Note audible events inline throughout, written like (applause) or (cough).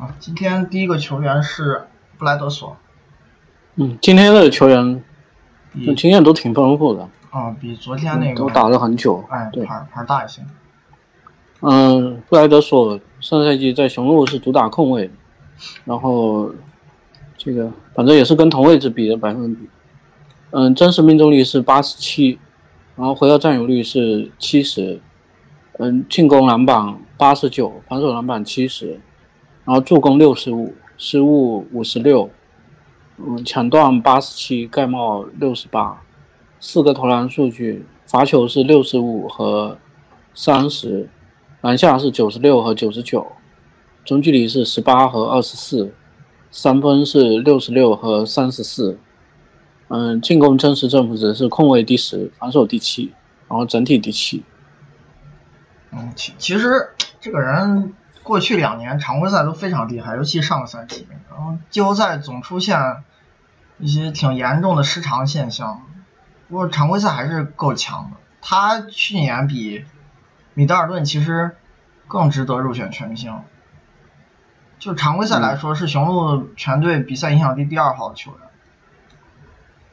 啊，今天第一个球员是布莱德索，嗯，今天的球员比经验都挺丰富的，啊比昨天那个都打了很久。对，哎牌牌大一些。嗯，布莱德索上赛季在雄鹿是主打控卫，然后这个反正也是跟同位置比的百分比。嗯，真实命中率是八十七，然后回合占有率是七十，嗯，进攻篮板八十九，防守篮板七十，然后助攻六十五，失误五十六，嗯，抢断八十七，盖帽六十八，四个投篮数据，罚球是六十五和三十，篮下是九十六和九十九，中距离是十八和二十四，三分是六十六和三十四。嗯，进攻真实正负值是控卫第十，防守第七，然后整体第七。嗯，其其实这个人过去两年常规赛都非常厉害，尤其上个赛季，然后季后赛总出现一些挺严重的失常现象，不过常规赛还是够强的。他去年比米德尔顿其实更值得入选全明星，就常规赛来说是雄鹿全队比赛影响力第二好的球员。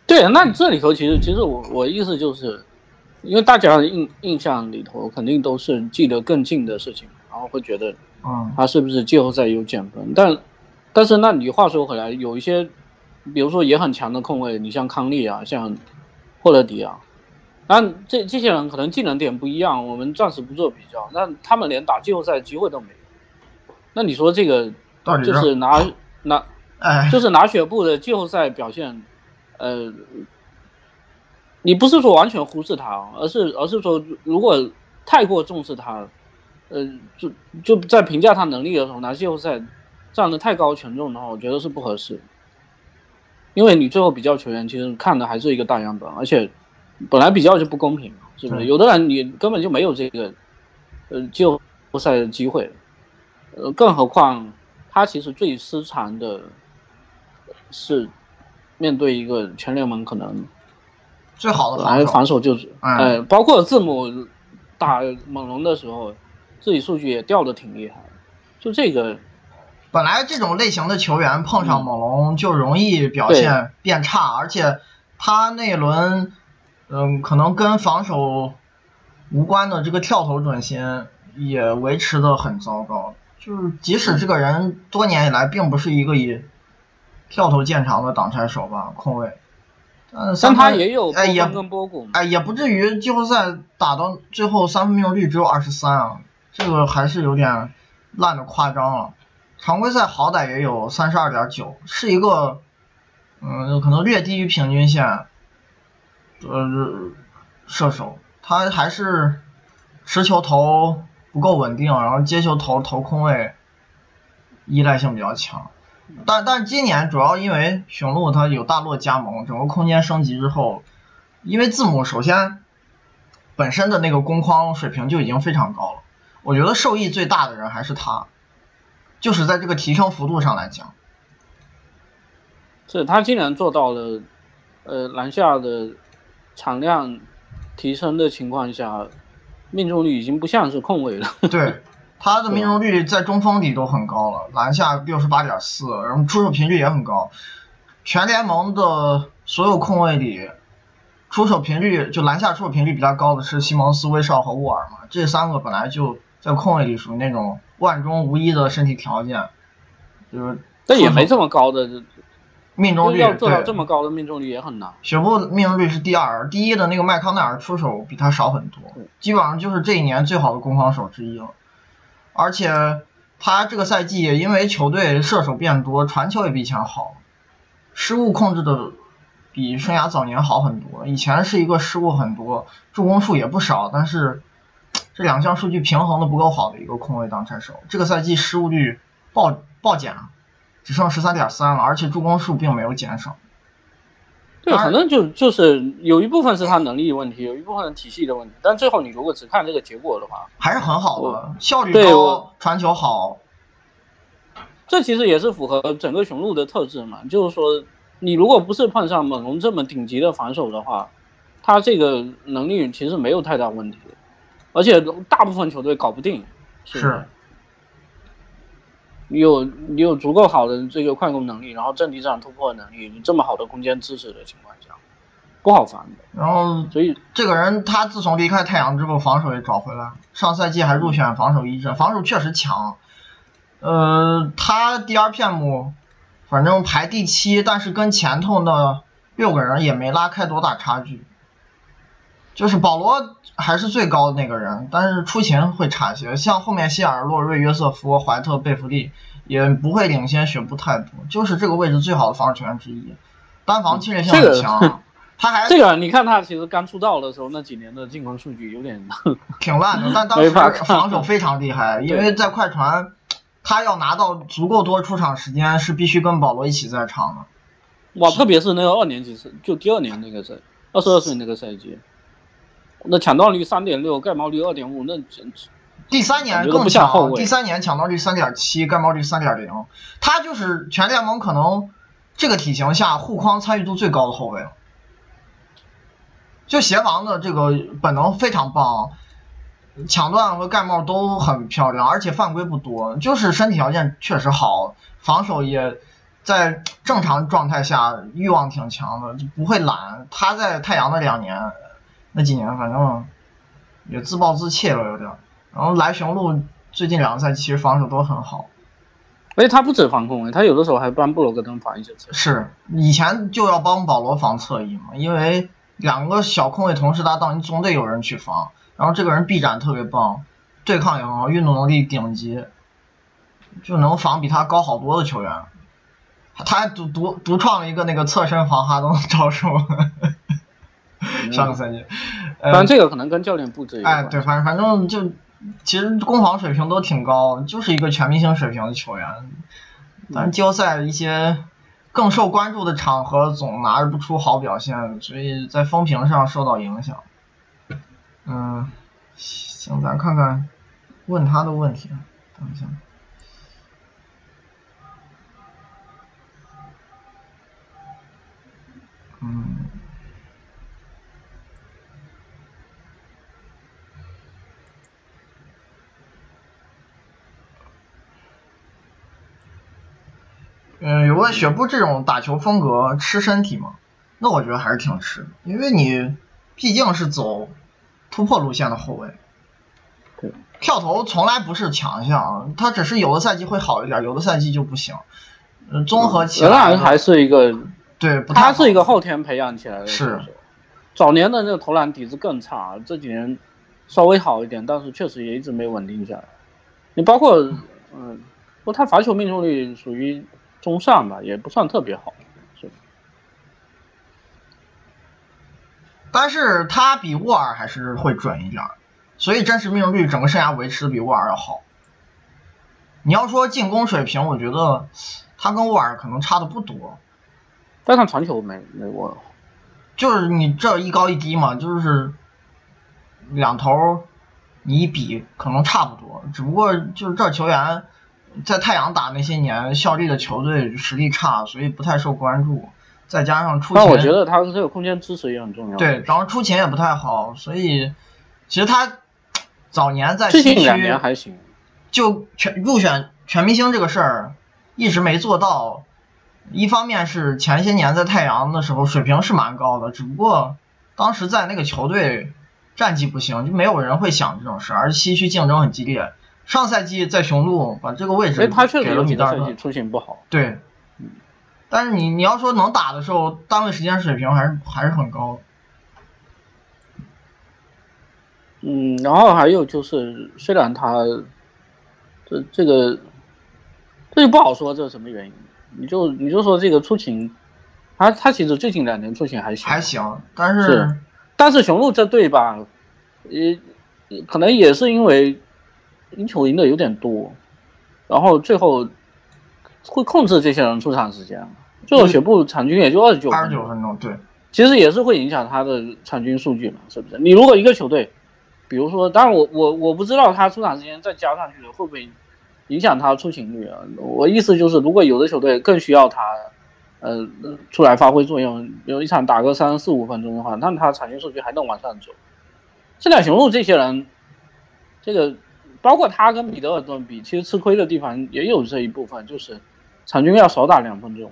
对，那这里头其实其实我我意思就是，因为大家印印象里头肯定都是记得更近的事情，然后会觉得嗯，他是不是季后赛有减分，但但是那你话说回来，有一些比如说也很强的控卫，你像康利啊，像霍勒迪啊，那这这些人可能技能点不一样，我们暂时不做比较，那他们连打季后赛的机会都没有，那你说这个就是拿拿哎，就是拿雪布的季后赛表现，呃，你不是说完全忽视他啊，而是而是说如果太过重视他，呃，就就在评价他能力的时候拿季后赛占的太高权重的话，我觉得是不合适。因为你最后比较球员，其实看的还是一个大样本，而且本来比较就不公平，是不是？对有的人你根本就没有这个呃季后赛的机会，呃，更何况他其实最失常的是面对一个全联盟可能最好的来防守，防守就是，嗯呃，包括字母打猛龙的时候，自己数据也掉的挺厉害的，就这个，本来这种类型的球员碰上嗯。猛龙就容易表现变差，而且他那一轮，嗯，可能跟防守无关的这个跳投准心也维持的很糟糕。就是即使这个人多年以来并不是一个以跳投见长的挡拆手吧，控卫，但但三分他也有波哎也哎也不至于季后赛打到最后三分命中率只有二十三啊，这个还是有点烂的夸张了。常规赛好歹也有三十二点九，是一个嗯可能略低于平均线呃射手，他还是持球投不够稳定，然后接球投投空位依赖性比较强。但但今年主要因为雄鹿它有大洛加盟，整个空间升级之后，因为字母首先本身的那个攻框水平就已经非常高了，我觉得受益最大的人还是他，就是在这个提升幅度上来讲，是他竟然做到了，呃，篮下的产量提升的情况下，命中率已经不像是控卫了。对，他的命中率在中锋里都很高了，篮下六十八点四，然后出手频率也很高。全联盟的所有控卫里，出手频率就篮下出手频率比较高的是西蒙斯、威少和沃尔嘛，这三个本来就在控卫里属于那种万中无一的身体条件，就是但也没这么高的，命中率要做到对这么高的命中率也很难。雪布命中率是第二，第一的那个麦康奈尔出手比他少很多，基本上就是这一年最好的攻防手之一了。而且他这个赛季也因为球队射手变多，传球也比以前好，失误控制的比生涯早年好很多。以前是一个失误很多，助攻数也不少，但是这两项数据平衡的不够好的一个空位挡拆手。这个赛季失误率暴暴减了，只剩十三点三了，而且助攻数并没有减少。对，反正就就是有一部分是他能力问题，有一部分是体系的问题。但最后你如果只看这个结果的话，还是很好的，效率对高，传球好。这其实也是符合整个雄鹿的特质嘛。就是说，你如果不是碰上猛龙这么顶级的防守的话，他这个能力其实没有太大问题，而且大部分球队搞不定。是你有你有足够好的这个快攻能力，然后阵地战突破能力，你这么好的空间支持的情况下，不好防的。然后所以这个人他自从离开太阳之后，防守也找回来，上赛季还入选防守一阵，防守确实强。呃，他 DRPM 反正排第七，但是跟前头的六个人也没拉开多大差距。就是保罗还是最高的那个人，但是出勤会差些。像后面希尔、洛瑞、约瑟夫、怀特、贝弗利也不会领先雪布太多，就是这个位置最好的防守球员之一，单防侵略性很强。(laughs) 他还这个你看他其实刚出道的时候那几年的进攻数据有点 (laughs) 挺烂的，但当时防守非常厉害，因为在快船他要拿到足够多出场时间是必须跟保罗一起在场的。哇，特别是那个二年级是就第二年那个赛，二十二岁那个赛季。那抢断率三点六，盖帽率二点五，那简直。第三年更强，第三年抢断率三点七，盖帽率三点零，他就是全联盟可能这个体型下护框参与度最高的后卫就协防的这个本能非常棒，抢断和盖帽都很漂亮，而且犯规不多，就是身体条件确实好，防守也在正常状态下欲望挺强的，就不会懒。他在太阳的两年。那几年反正也自暴自弃了有点，然后来雄鹿最近两个赛季其实防守都很好，而且他不止防控，他有的时候还帮布罗格登防一些侧。是以前就要帮保罗防侧翼嘛，因为两个小空位同时搭档，你总得有人去防。然后这个人臂展特别棒，对抗也很好，运动能力顶级，就能防比他高好多的球员。他还独独独创了一个那个侧身防哈登的招数。上个赛季，反正这个可能跟教练布置。哎，对，反正反正就，其实攻防水平都挺高，就是一个全明星水平的球员。但是季后赛一些更受关注的场合总拿不出好表现，所以在风评上受到影响。嗯，行，咱看看问他的问题，等一下。嗯。嗯，有问雪布这种打球风格吃身体吗？那我觉得还是挺吃，因为你毕竟是走突破路线的后卫，对，跳投从来不是强项，他只是有的赛季会好一点，有的赛季就不行。嗯，综合起来还是一个对，不他是一个后天培养起来的是，早年的那个投篮底子更差，这几年稍微好一点，但是确实也一直没稳定下来。你包括嗯，不，他罚球命中率属于。中上吧，也不算特别好，是。但是他比沃尔还是会准一点，所以真实命中率整个生涯维持的比沃尔要好。你要说进攻水平，我觉得他跟沃尔可能差的不多。但他传球没没沃尔好。就是你这一高一低嘛，就是两头你一比可能差不多，只不过就是这球员。在太阳打那些年，效力的球队实力差，所以不太受关注。再加上出勤，我觉得他这个空间支持也很重要。对，然后出勤也不太好，所以其实他早年在西区还行，就全入选全明星这个事儿一直没做到。一方面是前些年在太阳的时候水平是蛮高的，只不过当时在那个球队战绩不行，就没有人会想这种事儿，而西区竞争很激烈。上赛季在雄鹿把这个位置给了米德出勤不好。对，但是你你要说能打的时候，单位时间水平还是还是很高。嗯，然后还有就是，虽然他这这个这就不好说，这是什么原因？你就你就说这个出勤，他他其实最近两年出勤还行，还行，但是但是雄鹿这队吧，也可能也是因为。赢球赢的有点多，然后最后会控制这些人出场时间，最后雪布场均也就二十九二十九分钟，对，其实也是会影响他的场均数据嘛，是不是？你如果一个球队，比如说，当然我我我不知道他出场时间再加上去的会不会影响他出勤率啊？我意思就是，如果有的球队更需要他，呃，出来发挥作用，比如一场打个三四五分钟的话，那他场均数据还能往上走。现在雄鹿这些人，这个。包括他跟米德尔顿比，其实吃亏的地方也有这一部分，就是场均要少打两分钟。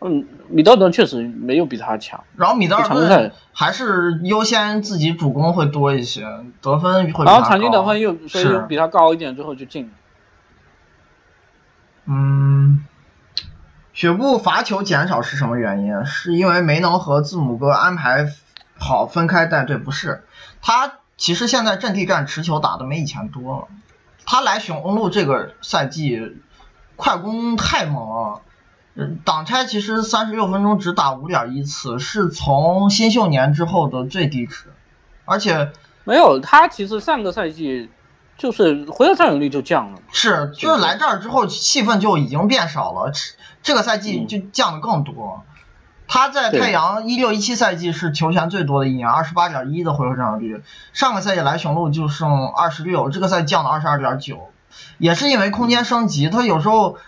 嗯，米德尔顿确实没有比他强。然后米德尔顿还是优先自己主攻会多一些，得分会。然后场均得分又所以比他高一点，最后就进了。嗯，雪布罚球减少是什么原因？是因为没能和字母哥安排好分开带队？不是，他其实现在阵地战持球打的没以前多了。他来雄鹿这个赛季快攻太猛了。嗯，挡拆其实三十六分钟只打五点一次，是从新秀年之后的最低值，而且没有他其实上个赛季就是回合占有率就降了，是就是来这儿之后气氛就已经变少了，这个赛季就降的更多。他在太阳一六一七赛季是球权最多的一年，二十八点一的回合占有率，上个赛季来雄鹿就剩二十六，这个赛季降到二十二点九，也是因为空间升级，他有时候。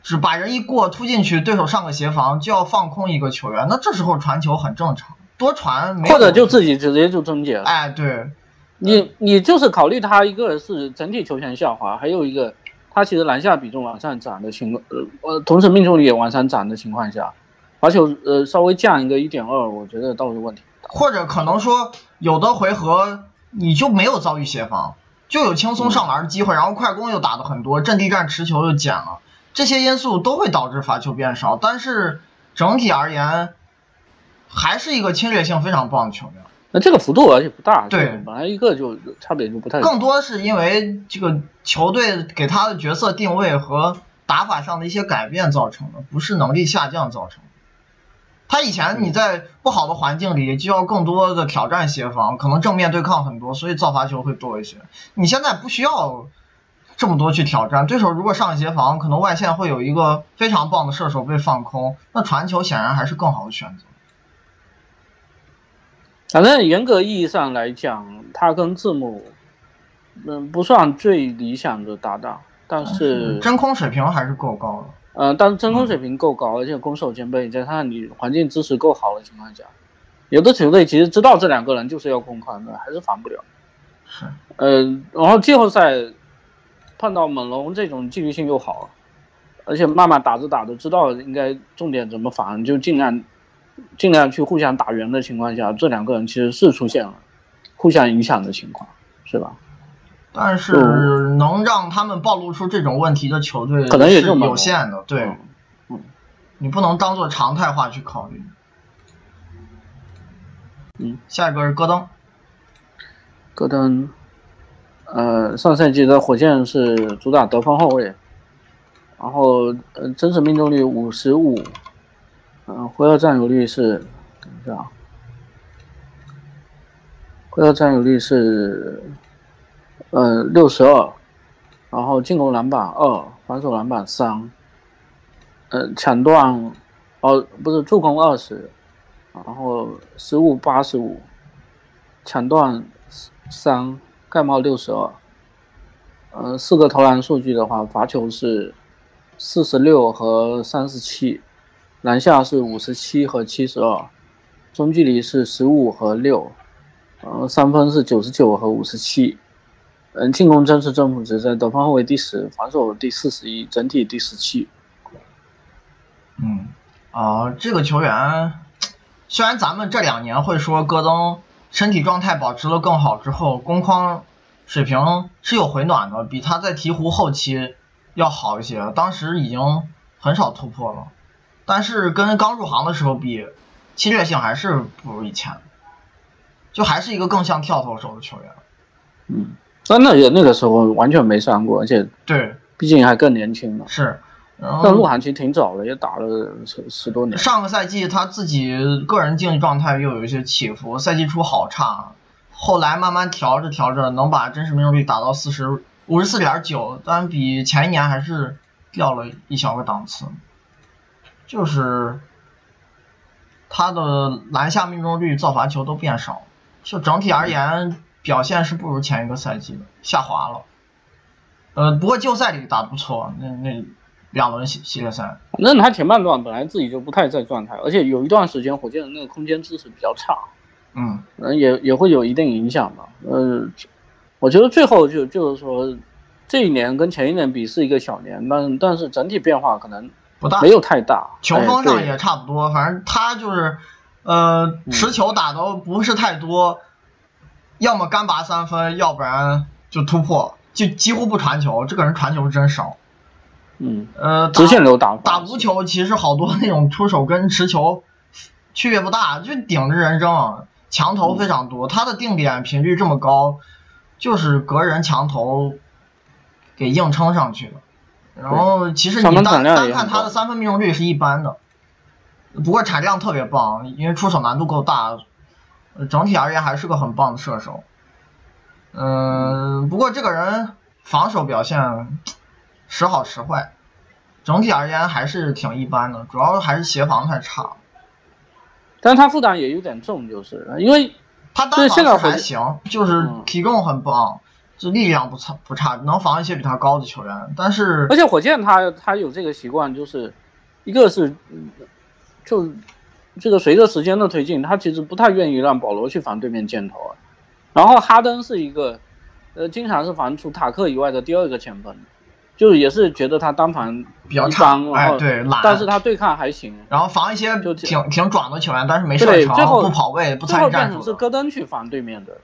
只把人一过突进去，对手上个协防就要放空一个球员，那这时候传球很正常，多传没或者就自己直接就终结了。哎，对，你你就是考虑他一个是整体球权下滑，还有一个他其实篮下比重往上涨的情况，呃呃，同时命中率也往上涨的情况下，罚球呃稍微降一个一点二，我觉得倒是问题。或者可能说有的回合你就没有遭遇协防，就有轻松上篮的机会，然后快攻又打的很多，阵地战持球又减了。这些因素都会导致罚球变少，但是整体而言，还是一个侵略性非常棒的球员。那这个幅度而且不大，对，本来一个就差别就不太。更多是因为这个球队给他的角色定位和打法上的一些改变造成的，不是能力下降造成的。他以前你在不好的环境里就要更多的挑战协防，可能正面对抗很多，所以造罚球会多一些。你现在不需要。这么多去挑战对手，如果上协防，可能外线会有一个非常棒的射手被放空，那传球显然还是更好的选择。反正严格意义上来讲，他跟字母，嗯，不算最理想的搭档，但是真空水平还是够高的。嗯，但是真空水平够高，而且攻守兼备，加上你环境支持够好的情况下，有的球队其实知道这两个人就是要攻宽的，还是防不了。是。嗯，然后季后赛。碰到猛龙这种纪律性又好，而且慢慢打着打着知道应该重点怎么防，就尽量尽量去互相打圆的情况下，这两个人其实是出现了互相影响的情况，是吧？但是能让他们暴露出这种问题的球队可能也是有限的，对，嗯，你不能当做常态化去考虑。嗯，下一个是戈登，戈登。呃，上赛季的火箭是主打得分后卫，然后呃真实命中率五十五，嗯，回合占有率是，等一下，回合占有率是，呃六十二，然后进攻篮板二，防守篮板三，呃抢断，哦不是助攻二十，然后失误八十五，抢断三。盖帽六十二，呃，四个投篮数据的话，罚球是四十六和三十七，篮下是五十七和七十二，中距离是十五和六，呃，三分是九十九和五十七，嗯，进攻正式正负值在得分后卫第十，防守第四十一，整体第十七。嗯，啊，这个球员，虽然咱们这两年会说戈登。身体状态保持了更好之后，攻框水平是有回暖的，比他在鹈鹕后期要好一些。当时已经很少突破了，但是跟刚入行的时候比，侵略性还是不如以前，就还是一个更像跳投手的球员。嗯，真的也那个时候完全没上过，而且对，毕竟还更年轻嘛。是。但鹿晗其实挺早的，也打了十十多年。上个赛季他自己个人竞技状态又有一些起伏，赛季初好差，后来慢慢调着调着，能把真实命中率打到四十五十四点九，但比前一年还是掉了一小个档次。就是他的篮下命中率、造罚球都变少，就整体而言表现是不如前一个赛季的，下滑了。呃，不过季后赛里打的不错，那那。两轮系系列赛，反正他前半段本来自己就不太在状态，而且有一段时间火箭的那个空间支持比较差，嗯，也也会有一定影响吧。呃，我觉得最后就就是说，这一年跟前一年比是一个小年，但但是整体变化可能不大没，有太大。球风上也差不多，反正他就是，呃，嗯持球打的不是太多，要么干拔三分，要不然就突破，就几乎不传球。这个人传球真少。嗯，呃，打直线流打法打无球，其实好多那种出手跟持球区别不大，就顶着人扔，墙头非常多。他的定点频率这么高，就是隔人墙头给硬撑上去的。然后其实你单单看他的三分命中率是一般的，不过产量特别棒，因为出手难度够大，呃整体而言还是个很棒的射手。嗯、不过这个人防守表现时好时坏，整体而言还是挺一般的，主要还是协防太差。但是他负担也有点重，就是因为他单防是对现在还行，就是嗯体重很棒，这力量不差不差，能防一些比他高的球员。但是而且火箭他他有这个习惯，就是一个是嗯就这个随着时间的推进，他其实不太愿意让保罗去防对面箭头啊。然后哈登是一个呃经常是防除塔克以外的第二个前锋，就也是觉得他单防比较差般，然哎，后对，懒。但是他对抗还行。然后防一些就挺挺壮的球员，但是没射程，对最后不跑位，不最后参与战术的。变成是戈登去防对面的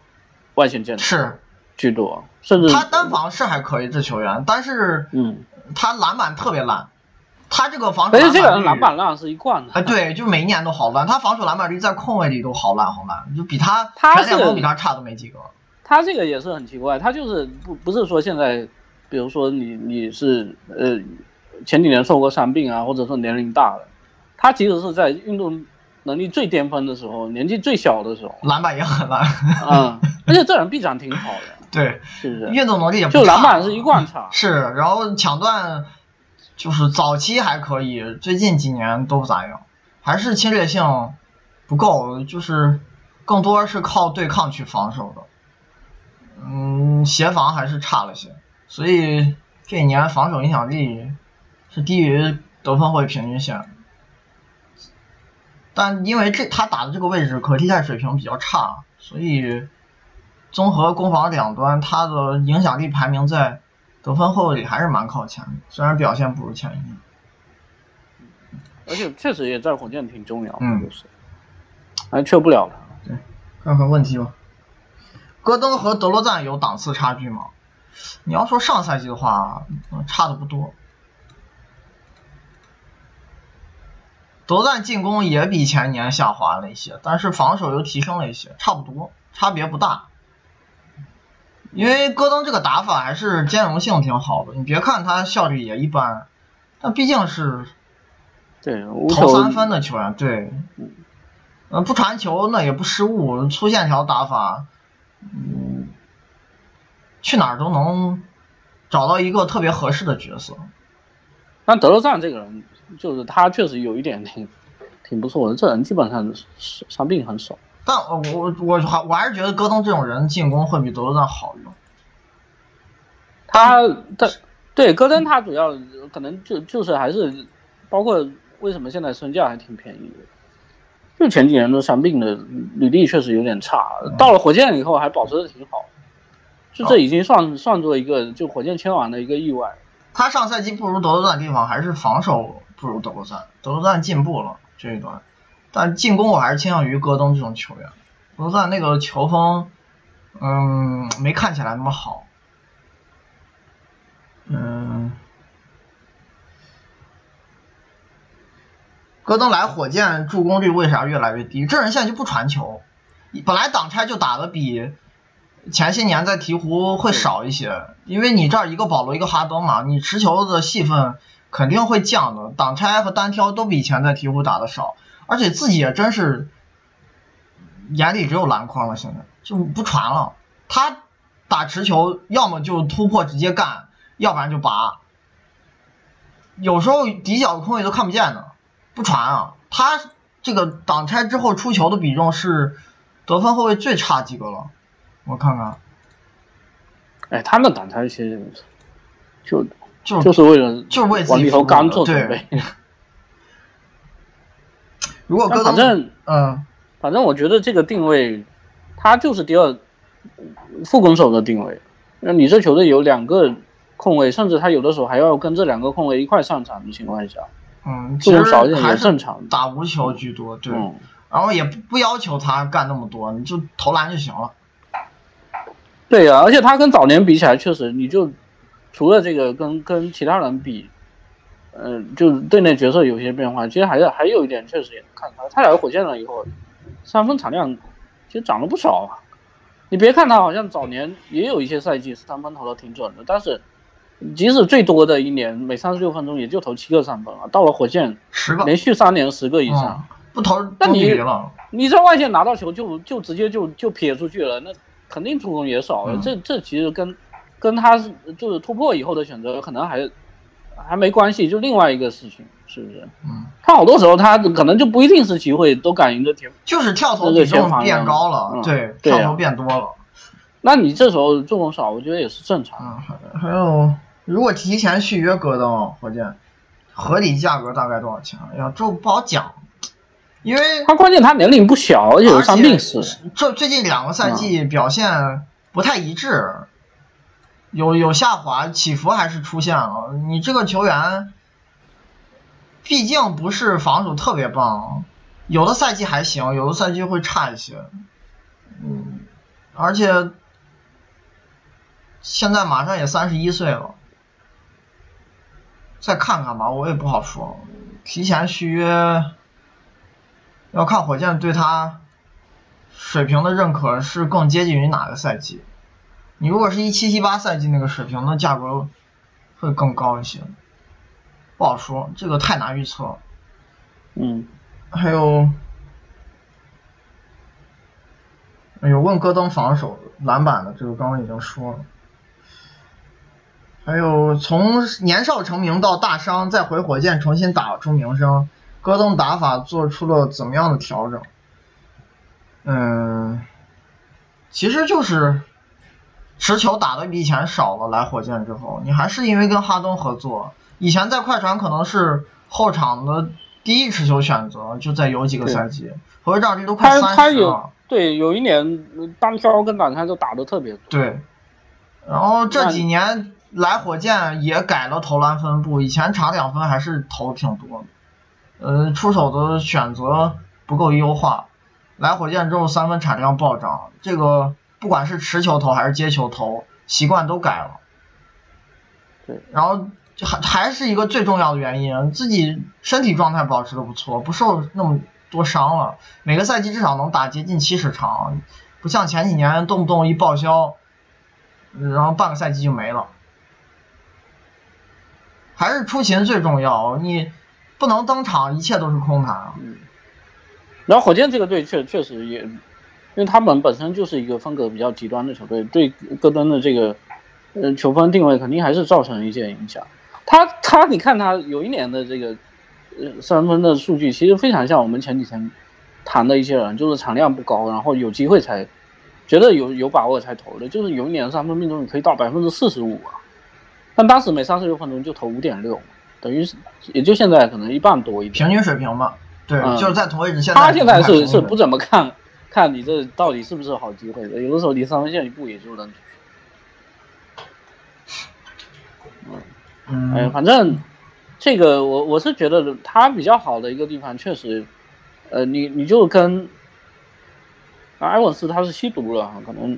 外线箭头是居多，甚至他单防是还可以，这球员，但是嗯，他篮板特别烂。他这个防守而且这个人篮板烂是一贯的。啊，对，就每一年都好烂，他防守篮板率在控卫里都好烂好烂，就比他他是全联盟比他差都没几个。他这个也是很奇怪，他就是不不是说现在，比如说你你是呃前几年受过伤病啊，或者说年龄大了，他其实是在运动能力最巅峰的时候，年纪最小的时候，篮板也很烂，嗯，而且这人臂展挺好的，(laughs) 对，是不是？运动能力也不差。就篮板是一贯差，是，然后抢断就是早期还可以，最近几年都不咋样，还是侵略性不够，就是更多是靠对抗去防守的。嗯，协防还是差了些，所以这一年防守影响力是低于得分会平均线。但因为这他打的这个位置可替代水平比较差，所以综合攻防两端，他的影响力排名在得分后卫里还是蛮靠前的，虽然表现不如前一年。而且确实也在火箭挺重要的，嗯就是还缺不了他。看看问题吧。戈登和德罗赞有档次差距吗？你要说上赛季的话，嗯差的不多。德罗赞进攻也比前年下滑了一些，但是防守又提升了一些，差不多，差别不大。因为戈登这个打法还是兼容性挺好的，你别看他效率也一般，但毕竟是对，投三分的球员，对，嗯，不传球那也不失误，粗线条打法，嗯，去哪儿都能找到一个特别合适的角色。但德罗赞这个人，就是他确实有一点挺挺不错的，这人基本上是伤病很少。但我我我还我还是觉得戈登这种人进攻会比德罗赞好用。他他对戈登他主要可能就就是还是包括为什么现在身价还挺便宜的，就前几年都伤病的履历确实有点差，到了火箭以后还保持的挺好，就这已经算算作一个就火箭签完的一个意外。他上赛季不如德罗赞的地方还是防守不如德罗赞，德罗赞进步了这一段，但进攻我还是倾向于戈登这种球员。德罗赞那个球风，嗯，没看起来那么好。嗯，戈登来火箭助攻率为啥越来越低？这人现在就不传球，本来挡拆就打的比前些年在鹈鹕会少一些，因为你这儿一个保罗一个哈登嘛，你持球的戏份肯定会降的，挡拆和单挑都比以前在鹈鹕打的少，而且自己也真是眼里只有篮筐了，现在就不传了。他打持球要么就突破直接干，要不然就拔，有时候底角的空位都看不见的，不传啊。他这个挡拆之后出球的比重是得分后卫最差几个了。我看看，哎，他们挡拆其实就就就是为了就是为自往里头己服务对备。(laughs) 如果但戈登，反正嗯，反正我觉得这个定位，他就是第二副攻手的定位，那你这球队有两个控卫，甚至他有的时候还要跟这两个控卫一块上场的情况下，嗯，助其实少一点也正常。打无球居多，对，嗯，然后也不不要求他干那么多，你就投篮就行了。对呀、而且他跟早年比起来，确实你就除了这个跟跟其他人比，嗯、就是队内角色有些变化，其实还是还有一点确实也能看出来，他来火箭了以后，三分产量其实涨了不少啊。你别看他好像早年也有一些赛季三分投的挺准的，但是即使最多的一年每三十六分钟也就投七个三分啊，到了火箭十个连续三年十个以上。嗯，不投那你。你在外线拿到球就就直接就就撇出去了，那肯定助攻也少了。嗯这这其实跟跟他是就是突破以后的选择可能还还没关系，就另外一个事情，是不是？嗯，他好多时候他可能就不一定是机会都敢赢着铁。就是跳投这个比重变高了，嗯对，对啊跳投变多了。那你这时候助攻少，我觉得也是正常。嗯，还还有，如果提前续约戈登，火箭合理价格大概多少钱？哎呀，这不好讲，因为他关键他年龄不小，而且有伤病史。这最近两个赛季表现不太一致，有有下滑，起伏还是出现了。你这个球员，毕竟不是防守特别棒，有的赛季还行，有的赛季会差一些。嗯，而且现在马上也三十一岁了，再看看吧，我也不好说。提前续约，要看火箭对他水平的认可是更接近于哪个赛季。你如果是一七一八赛季那个水平，那价格会更高一些。不好说，这个太难预测了。嗯，还有，有问戈登防守篮板的，这个刚刚已经说了。还有从年少成名到大伤，再回火箭重新打出名声，戈登打法做出了怎么样的调整？嗯，其实就是持球打的比以前少了。来火箭之后，你还是因为跟哈登合作，以前在快船可能是后场的第一持球选择，就在有几个赛季，回账率都快三十了。对有一年呃单挑跟挡拆都打的特别多。对，然后这几年来火箭也改了投篮分布，以前长两分还是投挺多的，呃，出手的选择不够优化。来火箭之后三分产量暴涨，这个不管是持球投还是接球投，习惯都改了。对，然后就还还是一个最重要的原因，自己身体状态保持的不错，不受那么多伤了，每个赛季至少能打接近七十场，不像前几年动不动一报销，然后半个赛季就没了。还是出勤最重要，你不能登场，一切都是空谈。嗯然后火箭这个队确确实也，因为他们本身就是一个风格比较极端的球队，对戈登的这个呃球风定位肯定还是造成一些影响。他他你看他有一年的这个呃三分的数据，其实非常像我们前几天谈的一些人，就是产量不高，然后有机会才觉得有有把握才投的，就是有一年三分命中率可以到百分之四十五啊，但当时每三十六分钟就投五点六，等于是也就现在可能一半多一点。平均水平嘛，对，嗯就是在同位置。现在他现在是是不怎么看看你这到底是不是好机会的，有的时候离三分线一步也就能出去。哎，嗯，反正这个我我是觉得他比较好的一个地方，确实，呃，你你就跟啊埃文斯他是吸毒了，可能，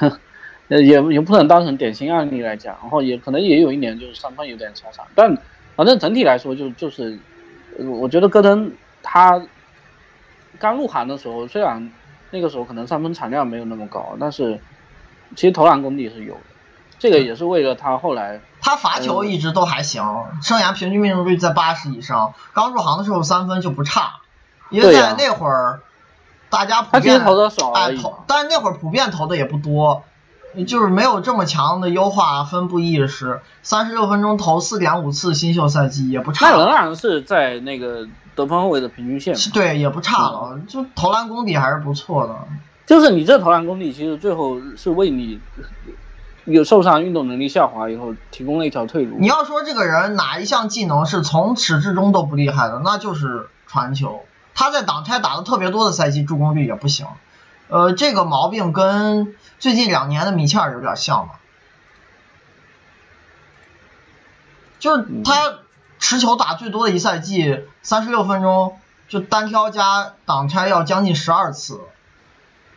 (laughs) 呃也也不能当成典型案例来讲，然后也可能也有一年就是三分有点超常，但反正整体来说就就是，呃我觉得戈登他刚入行的时候，虽然那个时候可能三分产量没有那么高，但是其实投篮功底是有的，这个也是为了他后来。他罚球一直都还行，生涯平均命中率在八十以上。刚入行的时候三分就不差，因为在那会儿大家普遍投的少而哎已投，但是那会儿普遍投的也不多，就是没有这么强的优化分布意识。三十六分钟投四点五次，新秀赛季也不差那仍了，然是在那个得分后卫的平均线，对，也不差了，就投篮功底还是不错的。就是你这投篮功底，其实最后是为你有受伤、运动能力下滑以后提供了一条退路。你要说这个人哪一项技能是从始至终都不厉害的，那就是传球。他在挡拆打的特别多的赛季，助攻率也不行。呃，这个毛病跟最近两年的米切尔有点像吧，就是他持球打最多的一赛季三十六分钟，就单挑加挡拆要将近十二次，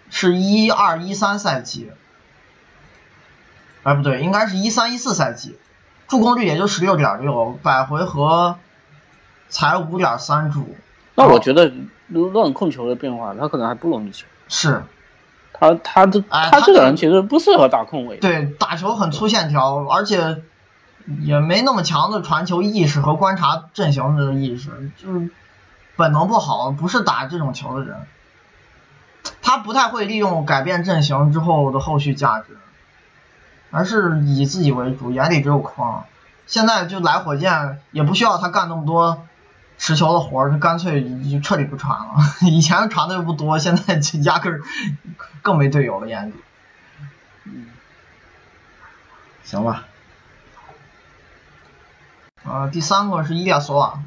是一二一三赛季，哎不对，应该是一三一四赛季，助攻率也就十六点六，百回合才五点三助。那我觉得乱控球的变化，他可能还不如米切尔。是，他他这他这个人其实不适合打控卫。对，打球很粗线条，而且也没那么强的传球意识和观察阵型的意识，就是本能不好，不是打这种球的人。他不太会利用改变阵型之后的后续价值，而是以自己为主，眼里只有框。现在就来火箭，也不需要他干那么多持球的活儿，他干脆就彻底不传了。(laughs) 以前传的又不多，现在就压根儿更没队友了，眼里。行吧。呃，第三个是伊利亚索瓦，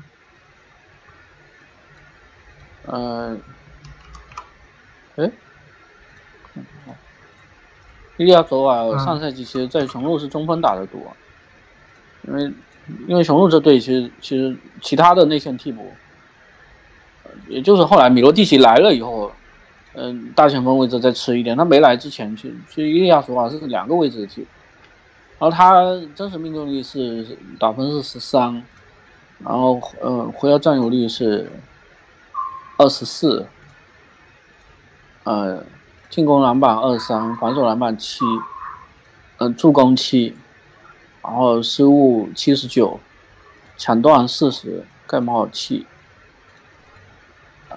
呃，哎，伊利亚索瓦嗯上赛季其实在雄鹿是中锋打的多，因为因为雄鹿这队其实其实其他的内线替补，呃也就是后来米罗蒂奇来了以后，嗯、大前锋位置再吃一点。他没来之前，其实其实伊利亚索瓦是两个位置的替补，然后他真实命中率是打分是十三，然后呃回合占有率是二十四，呃进攻篮板二三，防守篮板七，嗯、助攻七，然后失误七十九，抢断四十，盖帽七。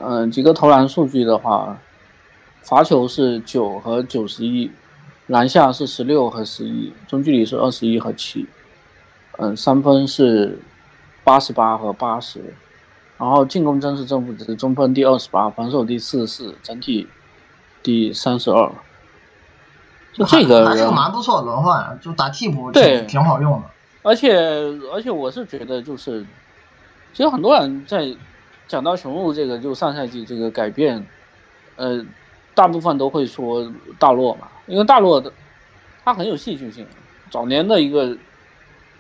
嗯、几个投篮数据的话，罚球是九和九十一，篮下是十六和十一，中距离是二十一和七，嗯，三分是八十八和八十，然后进攻真实正负值，中锋第二十八，防守第四十四，整体第三十二。就这个还是，蛮不错的轮换，就打替补对挺挺好用的。而且而且我是觉得就是，其实很多人在讲到雄鹿这个就上赛季这个改变，呃，大部分都会说大洛嘛，因为大洛的他很有戏剧性，早年的一个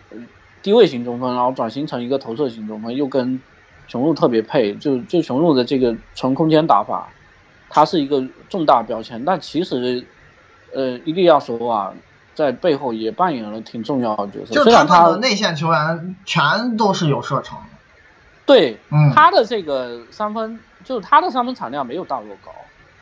呃低位型中锋，然后转型成一个投射型中锋，又跟雄鹿特别配，就就雄鹿的这个纯空间打法，它是一个重大标签，但其实，呃，一定要说啊在背后也扮演了挺重要的角色，就是他的内线球员全都是有射程。对嗯，他的这个三分，就是他的三分产量没有大洛高，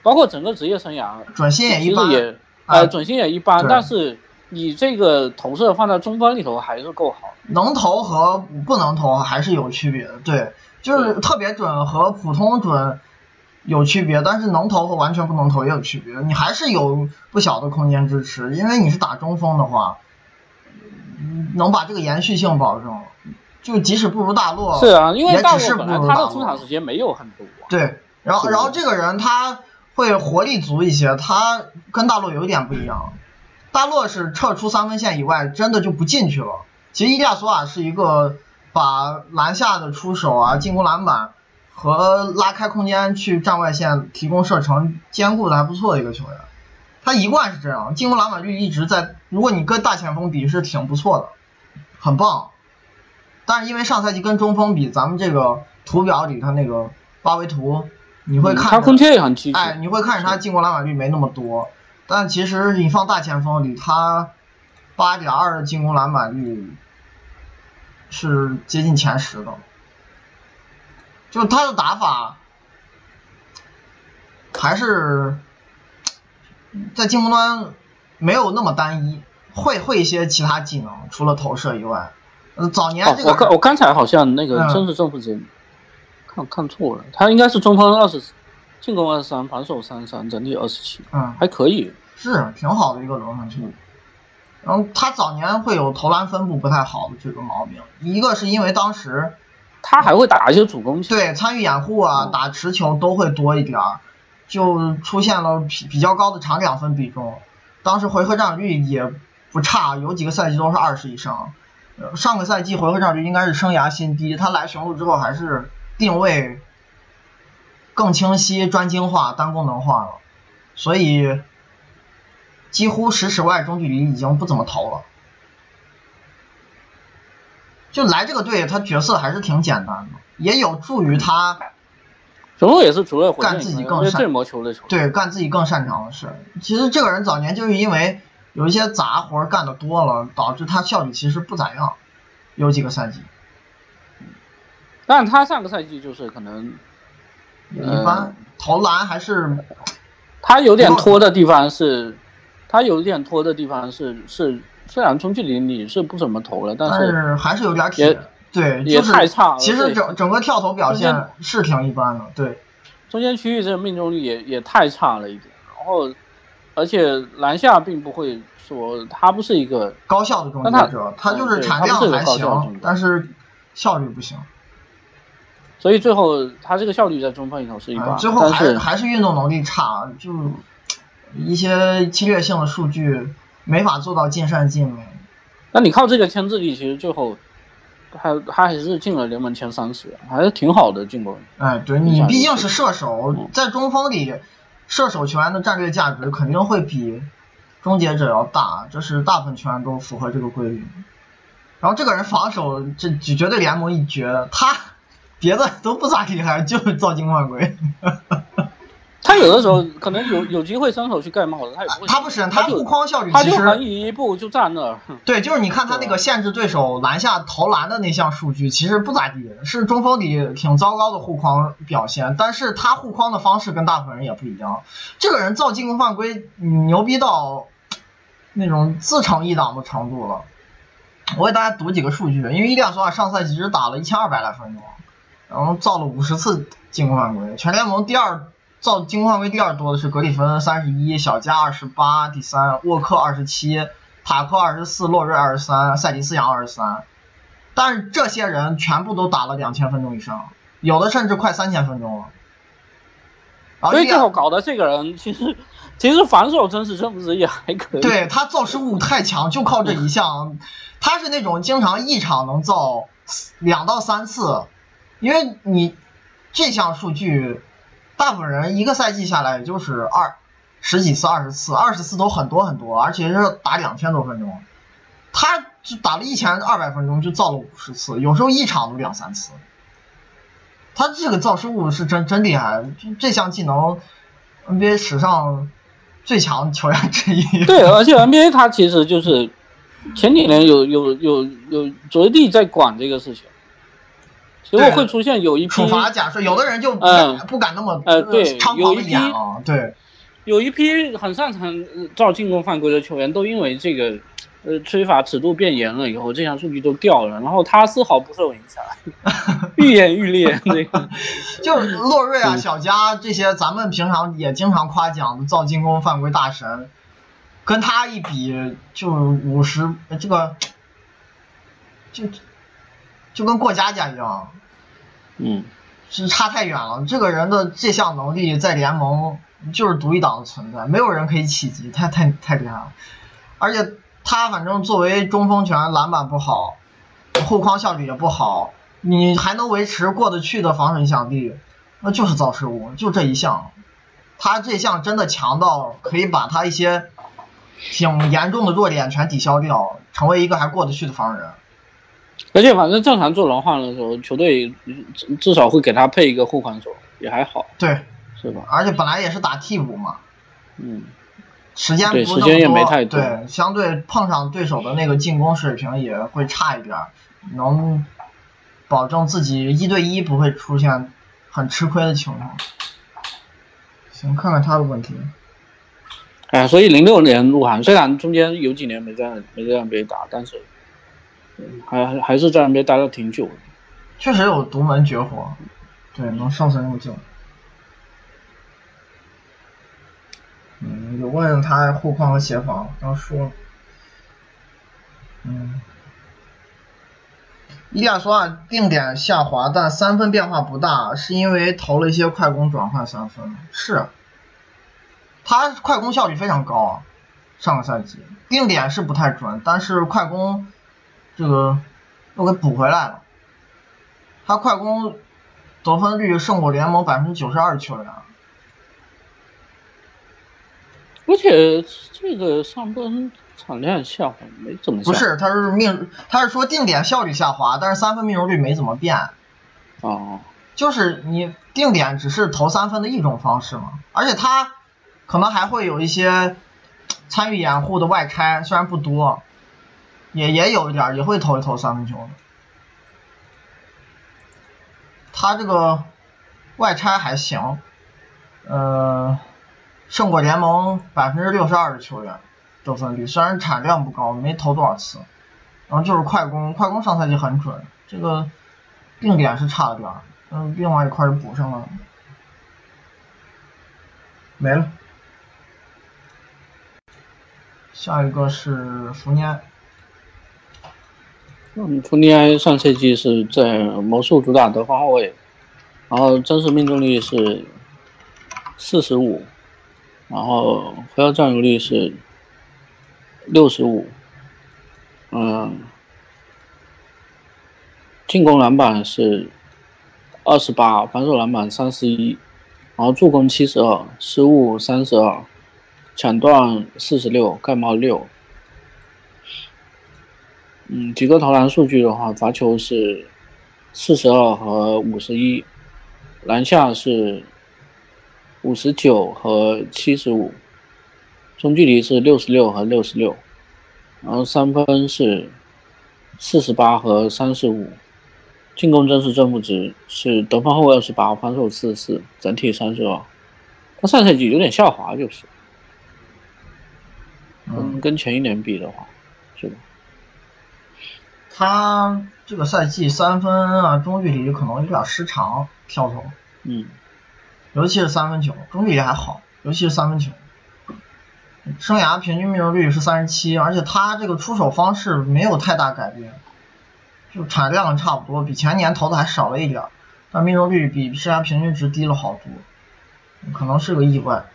包括整个职业生涯，转心也一般。也哎呃准心也一般，但是你这个投射放在中锋里头还是够好。能投和不能投还是有区别的，对，就是特别准和普通准有区别，但是能投和完全不能投也有区别，你还是有不小的空间支持，因为你是打中锋的话，嗯能把这个延续性保证，就即使不如大洛，是啊，因为大洛本来他的出场时间没有很多。对，然后然后这个人他会活力足一些，他跟大洛有一点不一样。大洛是撤出三分线以外，真的就不进去了。其实伊利亚索瓦是一个把篮下的出手啊、进攻篮板和拉开空间去站外线提供射程兼顾的还不错的一个球员。他一贯是这样，进攻篮板率一直在，如果你跟大前锋比是挺不错的，很棒。但是因为上赛季跟中锋比，咱们这个图表里他那个八维图，你会看他空切也很积极。哎，你会看着他进攻篮板率没那么多，但其实你放大前锋里，他八点二的进攻篮板率是接近前十的，就他的打法还是在进攻端没有那么单一，会会一些其他技能，除了投射以外，呃，早年哦这，个我刚我刚才好像那个嗯。真是正负值看看错了，他应该是中锋二十，进攻二十三，防守三三，整体二十七，嗯还可以。是挺好的一个轮换球。然后他早年会有投篮分布不太好的这个毛病，一个是因为当时他还会打一些主攻球。对参与掩护啊、嗯打持球都会多一点儿，就出现了比比较高的长两分比重。当时回合占有率也不差，有几个赛季都是二十以上。呃，上个赛季回合占有率应该是生涯新低，他来雄鹿之后还是定位更清晰、专精化、单功能化了，所以几乎十尺外中距离已经不怎么投了。就来这个队，他角色还是挺简单的，也有助于他雄鹿也是除了干自己更擅最魔球的球。对干自己更擅长的事。其实这个人早年就是因为有一些杂活干的多了，导致他效率其实不咋样，有几个赛季但他上个赛季就是可能一般，呃投篮还是他有点拖的地方是，他有一点拖的地方是是，虽然中距离你是不怎么投了，但但是是还是有点也铁，对，也太差了其实整整个跳投表现是挺一般的，对，中间区域这个命中率也也太差了一点。然后，而且篮下并不会说他不是一个，高效的终但他结者，他他不是个产量还行高效的终结，但是效率不行。所以最后他这个效率在中锋里头是一般，啊最后还还是运动能力差，就一些侵略性的数据没法做到尽善尽美。那你靠这个牵制力，其实最后还他还是进了联盟前三十，还是挺好的进攻。哎，对你毕竟是射手嗯，在中锋里，射手球员的战略价值肯定会比终结者要大，这是大部分球员都符合这个规律。然后这个人防守这这绝对联盟一绝，他别的都不咋厉害，就是造进攻犯规。他有的时候可能有有机会伸手去盖帽子，他也不会。他不是，他护框效率其实横移一步就站那儿。对，就是你看他那个限制对手篮下投篮的那项数据，其实不咋地，是中锋里挺糟糕的护框表现。但是他护框的方式跟大部分人也不一样。这个人造进攻犯规嗯牛逼到那种自成一档的程度了。我给大家读几个数据，因为伊利亚索尔上赛季只打了一千二百来分钟，然后造了五十次进攻犯规，全联盟第二造进攻犯规第二多的是格里芬三十一，小加二十八，第三沃克二十七，塔克二十四，洛瑞二十三，塞迪斯扬二十三。但是这些人全部都打了两千分钟以上，有的甚至快三千分钟了。所以最后搞的这个人，其实其实防守真实真不值也还可以。对他造失误太强，就靠这一项。(laughs) 他是那种经常一场能造两到三次，因为你这项数据，大部分人一个赛季下来也就是二十几次、二十次，二十次都很多很多，而且是打两千多分钟。他就打了一千二百分钟就造了五十次，有时候一场都两三次。他这个造失误是真真厉害，这项技能 NBA 史上最强球员之一。(laughs) 对，而且 NBA 他其实就是前几年有有有有着力在管这个事情，结果会出现有一批处罚假设，有的人就不敢、嗯。不敢那么呃对猖狂一批演啊，对。有一批很擅长呃造进攻犯规的球员，都因为这个呃吹罚尺度变严了以后，这项数据都掉了，然后他丝毫不受影响，(laughs) 愈演愈烈。这个 (laughs) 就是洛瑞啊、嗯。小加这些，咱们平常也经常夸奖的造进攻犯规大神，跟他一比就五十这个就就跟过家家一样，嗯，是差太远了。这个人的这项能力在联盟就是独一档的存在，没有人可以企及，太太太厉害了。而且他反正作为中锋权，篮板不好，后框效率也不好，你还能维持过得去的防守影响力，那就是造失误，就这一项。他这项真的强到可以把他一些挺严重的弱点全抵消掉，成为一个还过得去的防守人。而且反正正常做轮换的时候，球队至至少会给他配一个护框手，也还好，对，是吧？而且本来也是打替补嘛，嗯，时间对不是那么多，时间也没太多对，相对碰上对手的那个进攻水平也会差一点，能保证自己一对一不会出现很吃亏的情况。行，看看他的问题。哎，所以零六年鹿晗，虽然中间有几年没在没在 NBA 打，但是嗯还还是在 NBA 待了挺久的。确实有独门绝活，对，能上升入境。嗯，有问他护框和协防，刚说了。嗯，伊利亚索尔定点下滑，但三分变化不大，是因为投了一些快攻转换三分。是，他快攻效率非常高啊，上个赛季定点是不太准，但是快攻这个又给补回来了。他快攻得分率胜过联盟百分之九十二球员。而且这个上半场量下滑没怎么下不是，他是命，他是说定点效率下滑，但是三分命中率没怎么变。哦，就是你定点只是投三分的一种方式嘛，而且他可能还会有一些参与掩护的外拆，虽然不多，也也有一点也会投一投三分球的。他这个外拆还行，呃，胜过联盟百分之六十二的球员得分率，虽然产量不高，没投多少次，然后就是快攻，快攻上赛季很准，这个定点是差了点儿，嗯，另外一块儿补上了，没了。下一个是福尼，嗯，福尼埃上赛季是在魔术主打得分后卫，然后真实命中率是四十五，然后回合占有率是六十五，嗯，进攻篮板是二十八，防守篮板三十一，然后助攻七十二，失误三十二，抢断四十六，盖帽六。嗯，几个投篮数据的话，罚球是四十二和五十一，篮下是五十九和七十五，中距离是六十六和六十六，然后三分是四十八和三十五，进攻真实正负值是得分后卫二十八，防守四十四，整体三十二。他上赛季有点下滑，就是，嗯，跟前一年比的话，是吧？他这个赛季三分啊中距离可能有点失常跳投，嗯，尤其是三分球，中距离还好，尤其是三分球。生涯平均命中率是三十七，而且他这个出手方式没有太大改变，就产量差不多，比前年投的还少了一点，但命中率比生涯平均值低了好多，可能是个意外。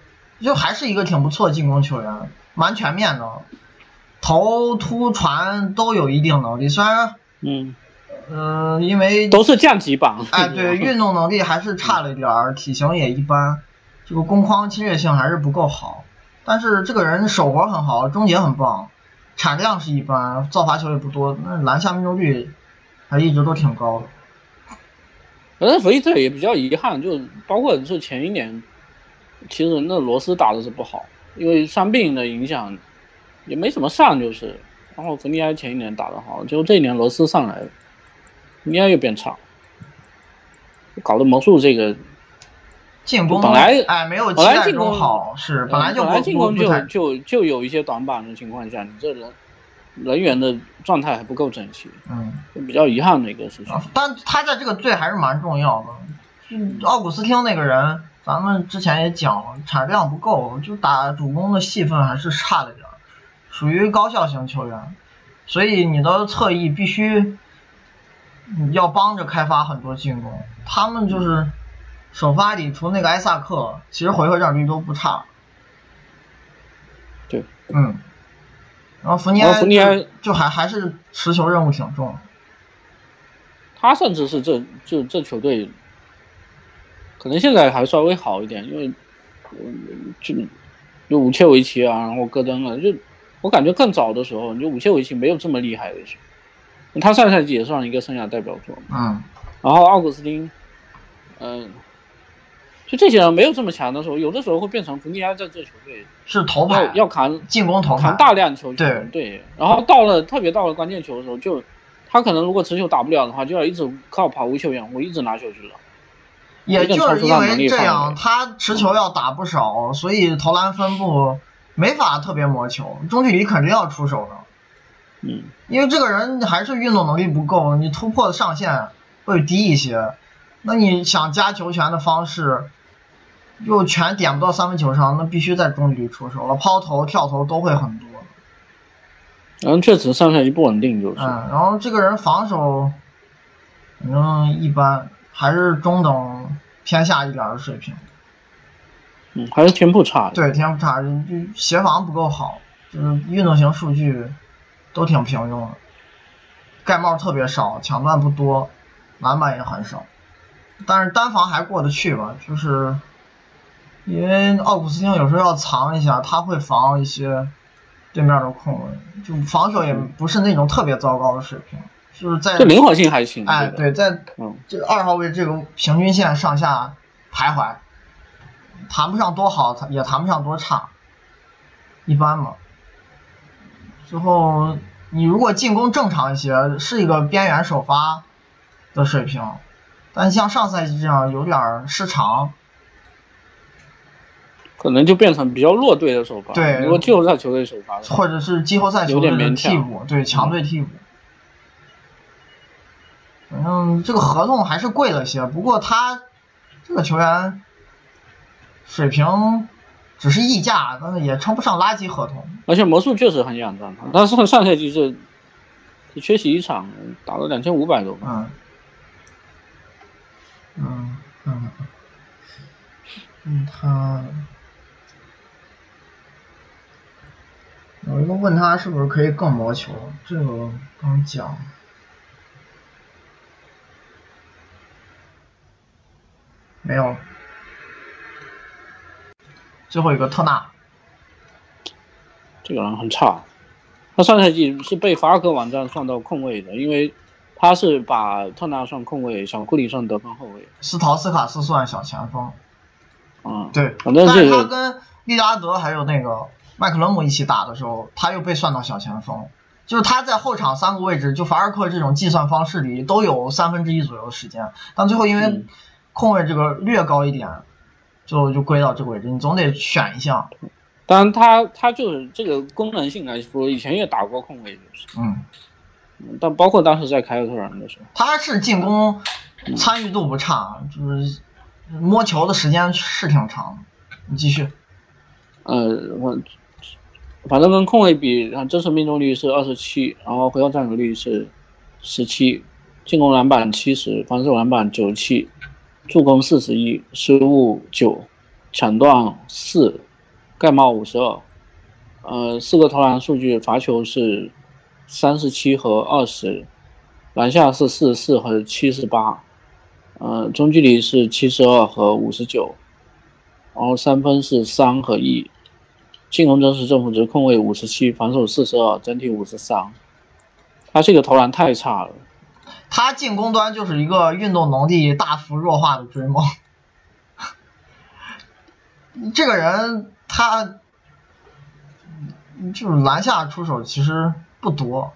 就还是一个挺不错的进攻球员，蛮全面的，投、突、传都有一定能力，虽然嗯，呃因为都是降级榜。哎，对，运动能力还是差了一点儿，体型也一般，这个攻框侵略性还是不够好。但是这个人手活很好，终结很棒，产量是一般，造罚球也不多，那篮下命中率还一直都挺高的。反正弗利特也比较遗憾，就包括是前一年，其实那罗斯打的是不好，因为伤病的影响，也没怎么上，就是。然后弗尼埃前一年打得好，结果这一年罗斯上来了，弗尼埃又变差，搞得魔术这个进攻本来哎没有期本来待进攻中好，是本来就本来不进攻就就就有一些短板的情况下，你这人人员的状态还不够整齐，嗯。就比较遗憾的一个事情。啊但他在这个队还是蛮重要的。就奥古斯汀那个人，咱们之前也讲了，产量不够，就打主攻的戏份还是差了点儿，属于高效型球员，所以你的侧翼必须要帮着开发很多进攻。他们就是首发里除那个埃萨克，其实回合占有率都不差。对，嗯。然后福尼然埃福尼埃就就还还是持球任务挺重。他甚至是这就这球队，可能现在还稍微好一点，因为嗯就就武切维奇啊，然后戈登啊，就我感觉更早的时候，就武切维奇没有这么厉害的时候，他上赛季也算一个生涯代表作，嗯然后奥古斯丁，嗯、就这些人没有这么强的时候，有的时候会变成福尼埃在这球队是头要牌，要扛进攻头牌扛。大量球权，对对，然后到了特别到了关键球的时候，就他可能如果持球打不了的话，就要一直靠跑无球掩护，一直拿球去了。也就是因为这样，他持球要打不少，所以投篮分布没法特别磨球，中距离肯定要出手的。嗯，因为这个人还是运动能力不够，你突破的上限会低一些。那你想加球权的方式，又全点不到三分球上，那必须在中距离出手了，抛投、跳投都会很多。然后确实上下一不稳定，就是。嗯，然后这个人防守，反正一般，还是中等偏下一点的水平。嗯，还是天赋差。，对，天赋差，就就协防不够好，就是运动型数据都挺平庸的，盖帽特别少，抢断不多，篮板也很少，但是单防还过得去吧，就是因为奥古斯汀有时候要藏一下，他会防一些对面的控卫，就防守也不是那种特别糟糕的水平，就是在这灵活性还行。哎，对，在这二号位这个平均线上下徘徊，谈不上多好，也谈不上多差，一般嘛。最后你如果进攻正常一些，是一个边缘首发的水平，但像上赛季这样有点失常。可能就变成比较弱队的首发，对，如果季后赛球队首发，或者是季后赛球队的替补，对，强队替补。反正这个合同还是贵了些，不过他这个球员水平只是溢价，但是也称不上垃圾合同。而且魔术确实很仰仗他，但是上赛季是缺席一场，打了两千五百多嗯。嗯嗯嗯，他。有一个问他是不是可以更魔球，这个刚讲，没有。最后一个特纳，这个人很差，他上赛季是被法尔克网站算到控卫的，因为他是把特纳算控卫，小库里算得分后卫，斯陶斯卡斯算小前锋。嗯，对，反正是他跟利拉德还有那个。麦克伦姆一起打的时候，他又被算到小前锋，就是他在后场三个位置，就法尔克这种计算方式里都有三分之一左右的时间，但最后因为控卫这个略高一点，就就归到这个位置，你总得选一项。当然，他他就是这个功能性来说，以前也打过控卫，就是，嗯，但包括当时在凯尔特人的时候，他是进攻参与度不差，就是摸球的时间是挺长的。你继续。呃，我。反正跟控卫比，真实命中率是二十七，然后回合占有率是十七，进攻篮板七十，防守篮板九七，助攻四十一，失误九，抢断四，盖帽五十二，呃，四个投篮数据，罚球是三十七和二十，篮下是四十四和七十八，呃，中距离是七十二和五十九，然后三分是三和一。进攻真实正负值控卫五十七，防守四十二，整体五十三。他这个投篮太差了。他进攻端就是一个运动能力大幅弱化的追梦。这个人他就是篮下出手其实不多，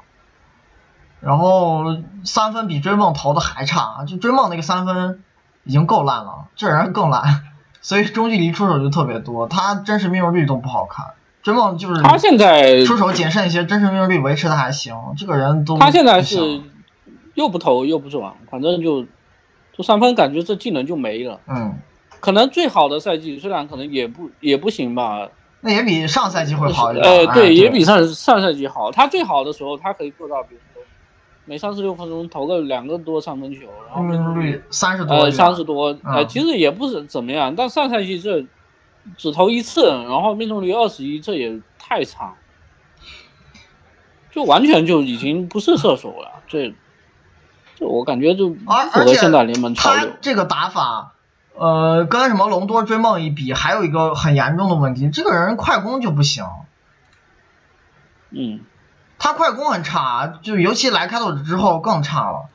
然后三分比追梦投的还差，就追梦那个三分已经够烂了，这人更烂。所以中距离出手就特别多，他真实命中率都不好看。追梦就是他现在出手谨慎一些，真实命中率维持的还行。这个人都他现在是又不投又不准，反正就就三分感觉这技能就没了。嗯，可能最好的赛季虽然可能也不也不行吧，那也比上赛季会好一点。呃，对，也比上上赛季好。他最好的时候，他可以做到，比如说。每三十六分钟投个两个多三分球，然后命中率三十多，呃，三十多，呃，其实也不是怎么样。但上赛季这只投一次，然后命中率二十一，这也太差，就完全就已经不是射手了。这，这我感觉就不合现在联盟潮流。这个打法，呃，跟什么隆多追梦一比，还有一个很严重的问题，这个人快攻就不行。嗯。他快攻很差，就尤其来开拓者之后更差了。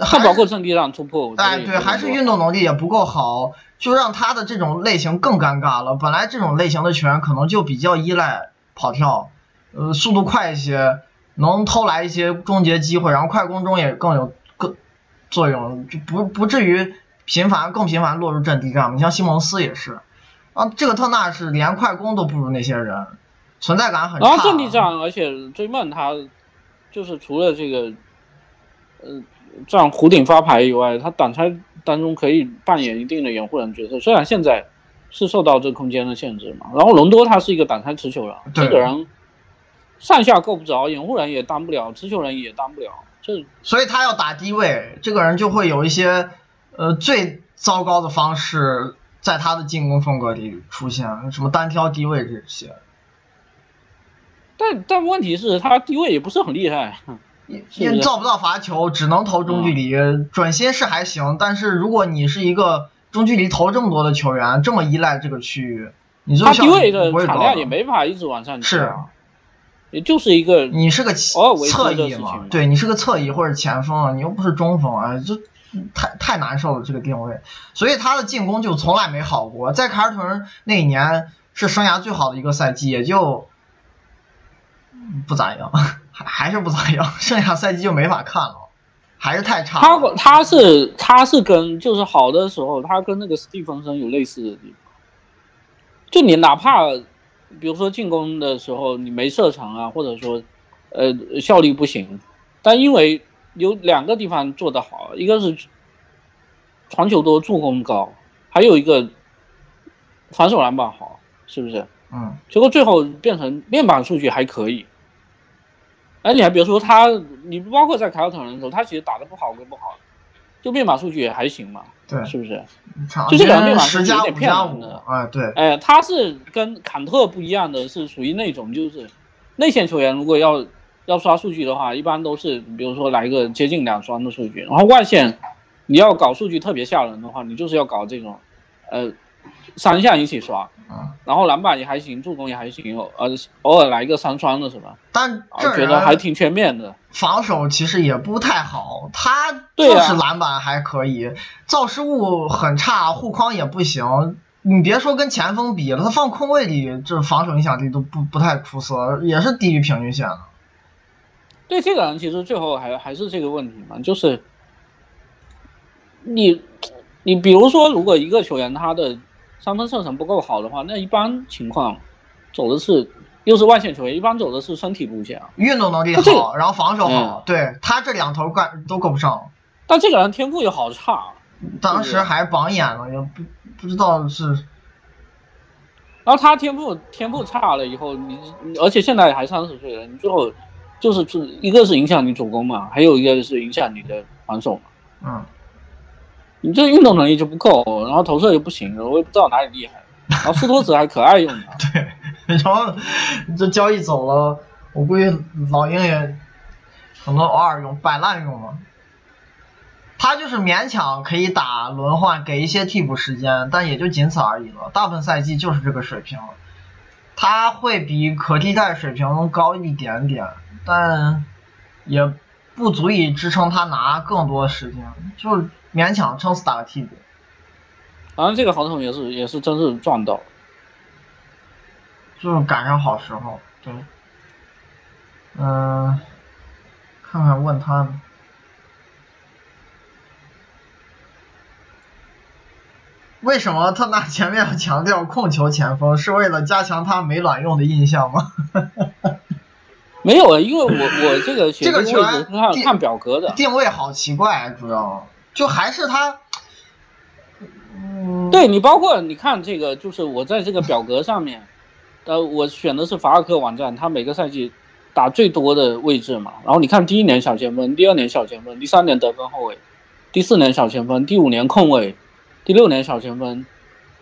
他包括阵地上突破，哎，对，还是运动能力也不够好，就让他的这种类型更尴尬了。本来这种类型的球员可能就比较依赖跑跳，呃，速度快一些，能偷来一些终结机会，然后快攻中也更有更作用，就不不至于频繁更频繁落入阵地战。你像西蒙斯也是，啊，这个特纳是连快攻都不如那些人。存在感很差。然后阵地战，而且追梦他就是除了这个，呃，这样弧顶发牌以外，他挡拆当中可以扮演一定的掩护人角色。虽然现在是受到这空间的限制嘛。然后隆多他是一个挡拆持球人，这个人上下够不着，掩护人也当不了，持球人也当不了。这所以他要打低位，这个人就会有一些呃最糟糕的方式在他的进攻风格里出现，什么单挑低位这些。但但问题是，他低位也不是很厉害，也造不到罚球，只能投中距离。准心是还行，但是如果你是一个中距离投这么多的球员，这么依赖这个区域，你这他低位的产量也没法一直往上提是啊，也就是一个你是个侧翼嘛对你是个侧翼或者前锋啊，你又不是中锋啊，这太太难受了这个定位，所以他的进攻就从来没好过。在凯尔特人那一年是生涯最好的一个赛季，也就嗯不咋样，(laughs) 还还是不咋样，剩下赛季就没法看了，还是太差他了。他是他是跟就是好的时候，他跟那个史蒂芬森有类似的地方。就你哪怕比如说进攻的时候你没射程啊，或者说呃效率不行，但因为有两个地方做得好，一个是传球多、助攻高，还有一个防守篮板好，是不是？嗯，结果最后变成面板数据还可以。哎，你还别说他，你包括在凯尔特人的时候，他其实打得不好归不好，就密码数据也还行嘛，对，是不是？就这两个地均方是十加五有点骗人的，哎，对，哎，他是跟坎特不一样的，是属于那种就是内线球员，如果要要刷数据的话，一般都是比如说来个接近两双的数据，然后外线你要搞数据特别吓人的话，你就是要搞这种，呃，三项一起刷，嗯，然后篮板也还行，助攻也还行，偶呃偶尔来一个三双的是吧？但啊，这觉得还挺全面的。防守其实也不太好，他就是篮板还可以，造失误很差，护框也不行。你别说跟前锋比了，他放空位里，这防守影响力都不不太出色，也是低于平均线的。对这个人，其实最后还还是这个问题嘛，就是你你比如说，如果一个球员他的三分射程不够好的话，那一般情况走的是又是外线球员，一般走的是身体路线啊。运动能力好，然后防守好，嗯对他这两头干都够不上。但这个人天赋又好差，当时还榜眼了，也不不知道是然后他天赋天赋差了以后，你你而且现在还三十岁了，你最后就是是一个是影响你主攻嘛，还有一个是影响你的防守嘛。嗯，你这运动能力就不够，然后投射又不行，我也不知道哪里厉害。然后斯托茨还可爱用呢，(laughs) 对，然后这交易走了，我估计老鹰也可能偶尔用摆烂用了。他就是勉强可以打轮换，给一些替补时间，但也就仅此而已了。大部分赛季就是这个水平，他会比可替代水平高一点点，但也不足以支撑他拿更多时间，就勉强撑死打个替补。反正这个合同也是也是真是赚到了。就是赶上好时候，对，嗯、看看问他，为什么特纳前面要强调控球前锋，是为了加强他没卵用的印象吗？(laughs) 没有啊，因为我我这个 (laughs) 写这个球员看表格的，定位好奇怪，主要就还是他，嗯，对你包括你看这个，就是我在这个表格上面，呃，我选的是法尔克网站，他每个赛季打最多的位置嘛。然后你看第一年小前锋，第二年小前锋，第三年得分后卫，第四年小前锋，第五年控卫，第六年小前锋，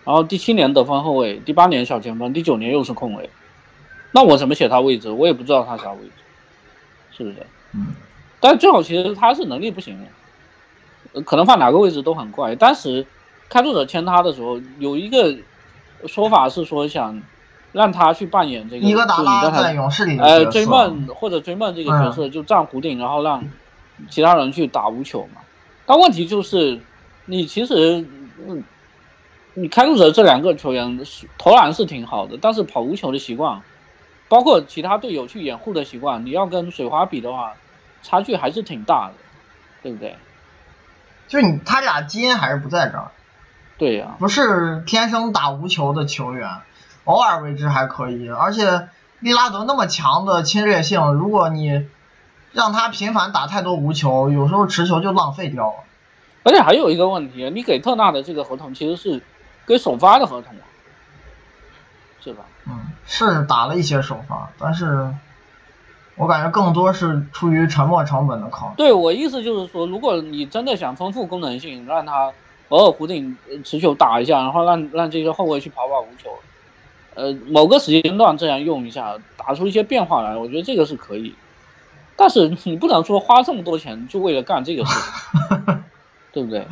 然后第七年得分后卫，第八年小前锋，第九年又是控卫。那我怎么写他位置？我也不知道他啥位置，是不是？嗯但最好其实他是能力不行可能放哪个位置都很怪。当时开拓者签他的时候，有一个说法是说想让他去扮演这个伊戈达拉在勇士里的呃追梦或者追梦这个角色就站弧顶，然后让其他人去打无球嘛。但问题就是你其实嗯，你开拓者这两个球员是投篮是挺好的，但是跑无球的习惯，包括其他队友去掩护的习惯，你要跟水花比的话，差距还是挺大的，对不对？就是你他俩基因还是不在这儿，对呀、不是天生打无球的球员，偶尔为之还可以。而且利拉德那么强的侵略性，如果你让他频繁打太多无球，有时候持球就浪费掉了。而且还有一个问题，你给特纳的这个合同其实是给首发的合同啊，是吧？嗯，是打了一些首发，但是我感觉更多是出于沉没成本的考虑。对我意思就是说，如果你真的想丰富功能性，让它偶尔弧顶呃持球打一下，然后让让这些后卫去跑跑无球，呃，某个时间段这样用一下，打出一些变化来，我觉得这个是可以。但是你不能说花这么多钱就为了干这个事情，(laughs) 对不对？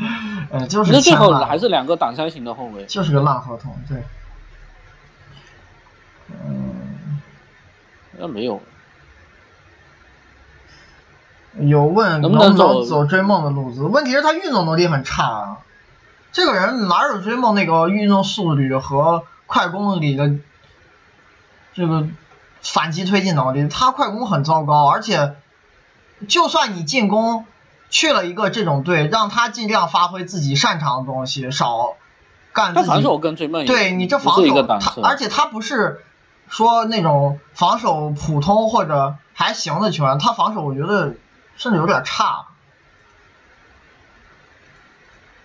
呃，就是那最后还是两个挡拆型的后卫。就是个烂合同，对。嗯，那没有，有问能不能走走追梦的路子？问题是他运动能力很差啊。这个人哪有追梦那个运动速率和快攻里的这个反击推进能力？他快攻很糟糕，而且就算你进攻去了一个这种队，让他尽量发挥自己擅长的东西，少干自己他防守跟追梦也对你这防守，他而且他不是说那种防守普通或者还行的球员，他防守我觉得甚至有点差。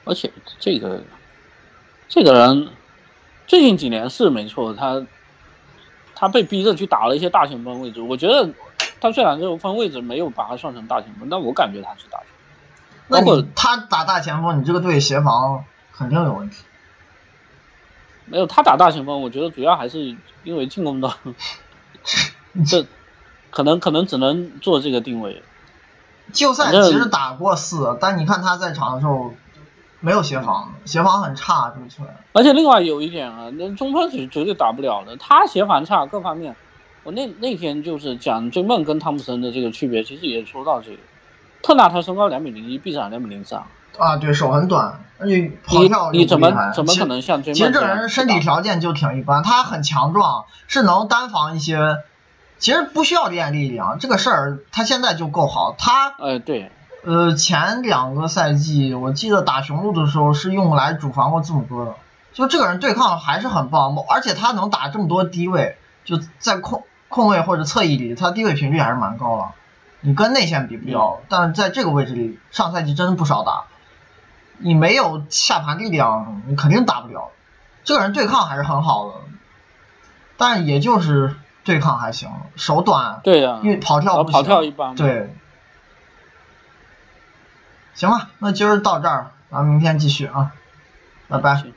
而且这个这个人最近几年是没错，他他被逼着去打了一些大前锋位置。我觉得他虽然这个分位置没有把他算成大前锋，但我感觉他是大前锋。那包括你他打大前锋，你这个队协防肯定有问题。没有他打大前锋，我觉得主要还是因为进攻端，(laughs) 这可能可能只能做这个定位。季后赛其实打过四，但你看他在场的时候没有协防，协防很差，这个球员。而且另外有一点啊，那中锋是绝对打不了的，他协防差各方面。我那那天就是讲追梦跟汤普森的这个区别，其实也说到这个。特纳他身高两米零一，臂展两米零三，啊，对手很短，而且跑你跳你怎么怎么可能像追梦其实这样人身体条件就挺一般，他很强壮，是能单防一些，其实不需要练力量，这个事儿他现在就够好。他呃，对，呃前两个赛季我记得打雄鹿的时候是用来主防过字母哥的，就这个人对抗还是很棒，而且他能打这么多低位，就在控控位或者侧翼里，他低位频率还是蛮高了。你跟内线比不了，但是在这个位置里，上赛季真的不少打。你没有下盘力量，你肯定打不了。这个人对抗还是很好的，但也就是对抗还行，手短，对呀、运跑跳不行跳一般对，行吧，那今儿到这儿，咱们明天继续啊，拜拜。行